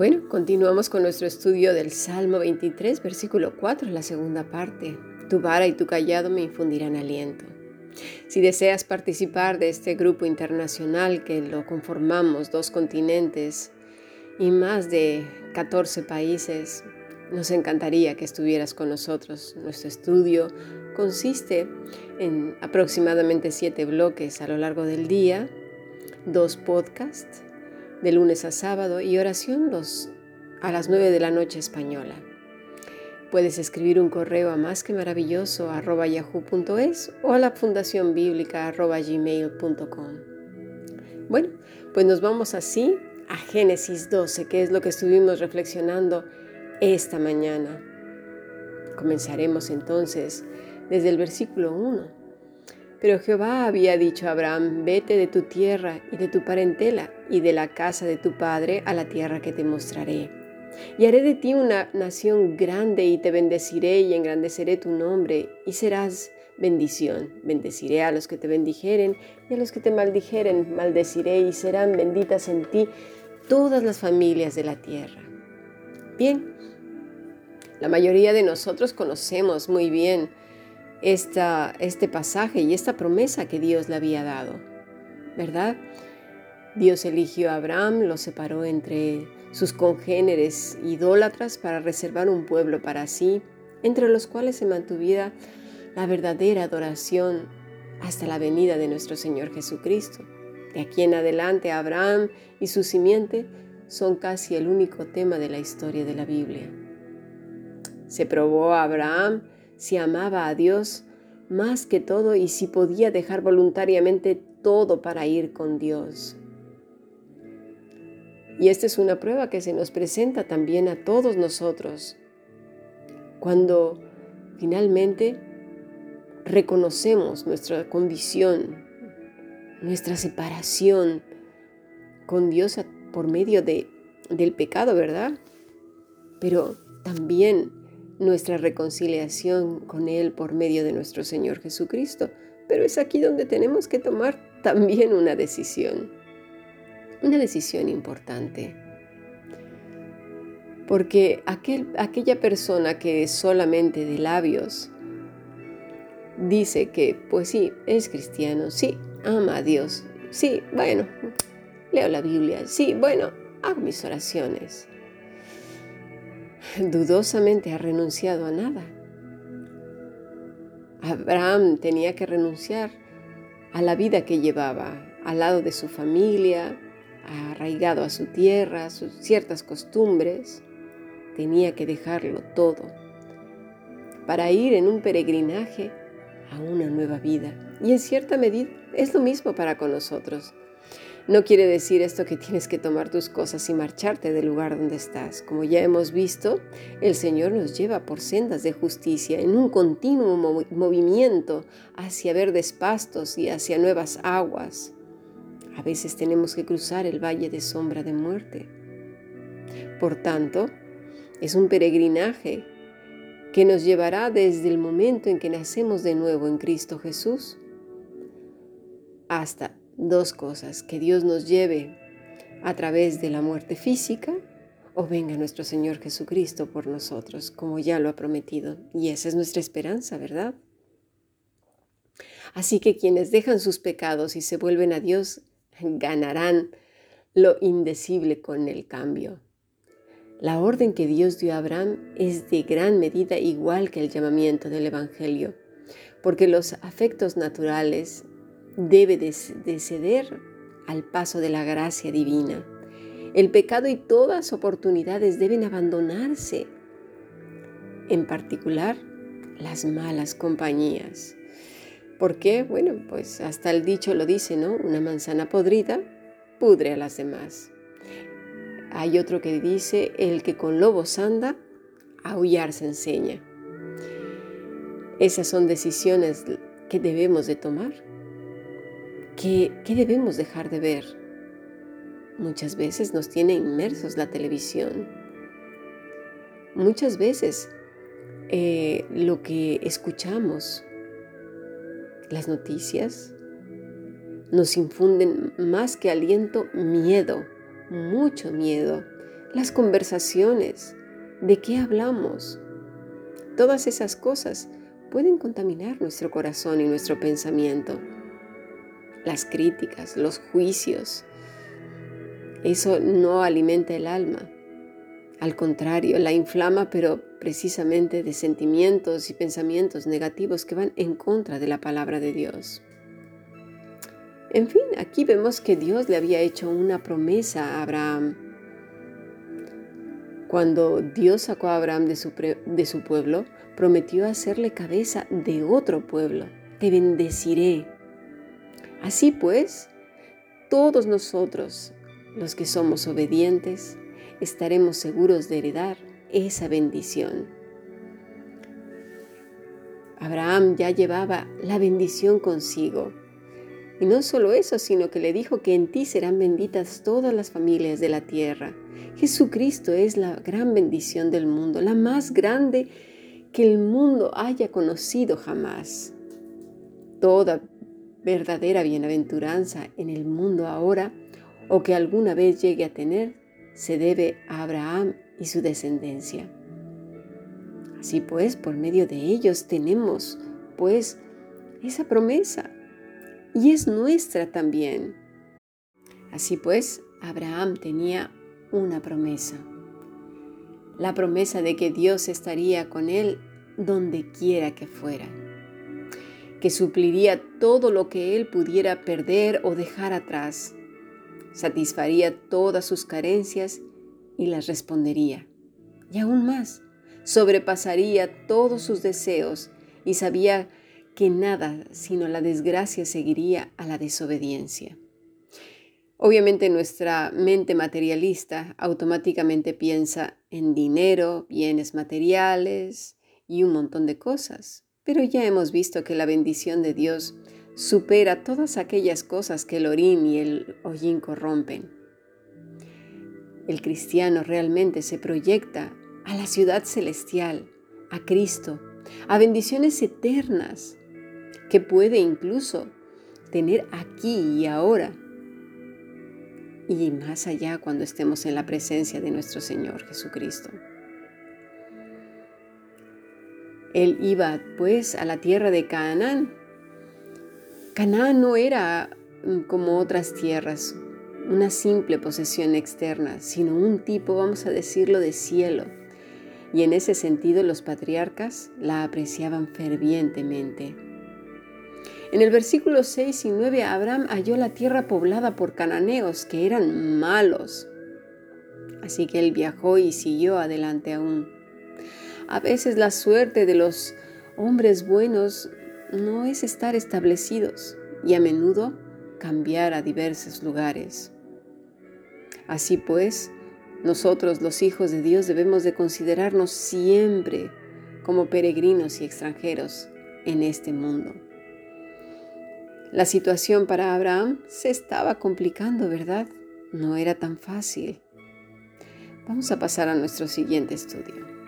Bueno, continuamos con nuestro estudio del Salmo 23, versículo 4, la segunda parte. Tu vara y tu callado me infundirán aliento. Si deseas participar de este grupo internacional que lo conformamos dos continentes y más de 14 países, nos encantaría que estuvieras con nosotros. Nuestro estudio consiste en aproximadamente siete bloques a lo largo del día, dos podcasts de lunes a sábado y oración los, a las 9 de la noche española. Puedes escribir un correo a más que maravilloso o a la fundación bíblica. Bueno, pues nos vamos así a Génesis 12, que es lo que estuvimos reflexionando esta mañana. Comenzaremos entonces desde el versículo 1. Pero Jehová había dicho a Abraham, vete de tu tierra y de tu parentela y de la casa de tu padre a la tierra que te mostraré. Y haré de ti una nación grande y te bendeciré y engrandeceré tu nombre y serás bendición. Bendeciré a los que te bendijeren y a los que te maldijeren maldeciré y serán benditas en ti todas las familias de la tierra. Bien, la mayoría de nosotros conocemos muy bien esta, este pasaje y esta promesa que Dios le había dado, ¿verdad? Dios eligió a Abraham, lo separó entre sus congéneres idólatras para reservar un pueblo para sí, entre los cuales se mantuviera la verdadera adoración hasta la venida de nuestro Señor Jesucristo. De aquí en adelante, Abraham y su simiente son casi el único tema de la historia de la Biblia. Se probó a Abraham si amaba a Dios más que todo y si podía dejar voluntariamente todo para ir con Dios. Y esta es una prueba que se nos presenta también a todos nosotros. Cuando finalmente reconocemos nuestra condición, nuestra separación con Dios por medio de, del pecado, ¿verdad? Pero también nuestra reconciliación con Él por medio de nuestro Señor Jesucristo. Pero es aquí donde tenemos que tomar también una decisión, una decisión importante. Porque aquel, aquella persona que solamente de labios dice que, pues sí, es cristiano, sí, ama a Dios, sí, bueno, leo la Biblia, sí, bueno, hago mis oraciones dudosamente ha renunciado a nada. Abraham tenía que renunciar a la vida que llevaba, al lado de su familia, arraigado a su tierra, a sus ciertas costumbres. Tenía que dejarlo todo para ir en un peregrinaje a una nueva vida. Y en cierta medida es lo mismo para con nosotros. No quiere decir esto que tienes que tomar tus cosas y marcharte del lugar donde estás. Como ya hemos visto, el Señor nos lleva por sendas de justicia en un continuo movimiento hacia verdes pastos y hacia nuevas aguas. A veces tenemos que cruzar el valle de sombra de muerte. Por tanto, es un peregrinaje que nos llevará desde el momento en que nacemos de nuevo en Cristo Jesús hasta dos cosas, que Dios nos lleve a través de la muerte física o venga nuestro Señor Jesucristo por nosotros, como ya lo ha prometido. Y esa es nuestra esperanza, ¿verdad? Así que quienes dejan sus pecados y se vuelven a Dios ganarán lo indecible con el cambio. La orden que Dios dio a Abraham es de gran medida igual que el llamamiento del Evangelio, porque los afectos naturales debe de, ceder al paso de la gracia divina. El pecado y todas oportunidades deben abandonarse, en particular las malas compañías. ¿Por qué? Bueno, pues hasta el dicho lo dice, ¿no? Una manzana podrida pudre a las demás. Hay otro que dice, el que con lobos anda, aullar se enseña. Esas son decisiones que debemos de tomar ¿Qué, debemos dejar de ver? Muchas veces nos tiene inmersos la televisión. Muchas veces eh, lo que escuchamos, las noticias, nos infunden más que aliento, miedo, mucho miedo las conversaciones, de qué hablamos. Todas esas cosas pueden contaminar nuestro corazón y nuestro pensamiento. Las críticas, los juicios, eso no alimenta el alma. Al contrario, la inflama, pero precisamente de sentimientos y pensamientos negativos que van en contra de la palabra de Dios. En fin, aquí vemos que Dios le había hecho una promesa a Abraham. Cuando Dios sacó a Abraham de su, de su pueblo, prometió hacerle cabeza de otro pueblo. Te bendeciré. Así pues, todos nosotros, los que somos obedientes, estaremos seguros de heredar esa bendición. Abraham ya llevaba la bendición consigo y no solo eso, sino que le dijo que en ti serán benditas todas las familias de la tierra. Jesucristo es la gran bendición del mundo, la más grande que el mundo haya conocido jamás. Toda verdadera bienaventuranza en el mundo ahora o que alguna vez llegue a tener se debe a Abraham y su descendencia. Así pues, por medio de ellos tenemos, pues, esa promesa y es nuestra también. Así pues, Abraham tenía una promesa, la promesa de que Dios estaría con él donde quiera que fuera, que supliría todo lo que él pudiera perder o dejar atrás, satisfaría todas sus carencias y las respondería. Y aún más, sobrepasaría todos sus deseos y sabía que nada sino la desgracia seguiría a la desobediencia. Obviamente nuestra mente materialista automáticamente piensa en dinero, bienes materiales y un montón de cosas, pero ya hemos visto que la bendición de Dios supera todas aquellas cosas que el orín y el hollín corrompen. El cristiano realmente se proyecta a la ciudad celestial, a Cristo, a bendiciones eternas, que puede incluso tener aquí y ahora y más allá cuando estemos en la presencia de nuestro Señor Jesucristo. Él iba pues a la tierra de Canaán. Canaán no era mm, como otras tierras, una simple posesión externa, sino un tipo, vamos a decirlo, de cielo. Y en ese sentido los patriarcas la apreciaban fervientemente. En el versículo 6 y 9, Abraham halló la tierra poblada por cananeos que eran malos. Así que él viajó y siguió adelante aún. A veces la suerte de los hombres buenos no es estar establecidos y a menudo cambiar a diversos lugares. Así pues, nosotros los hijos de Dios debemos de considerarnos siempre como peregrinos y extranjeros en este mundo. La situación para Abraham se estaba complicando, ¿verdad? No era tan fácil. Vamos a pasar a nuestro siguiente estudio.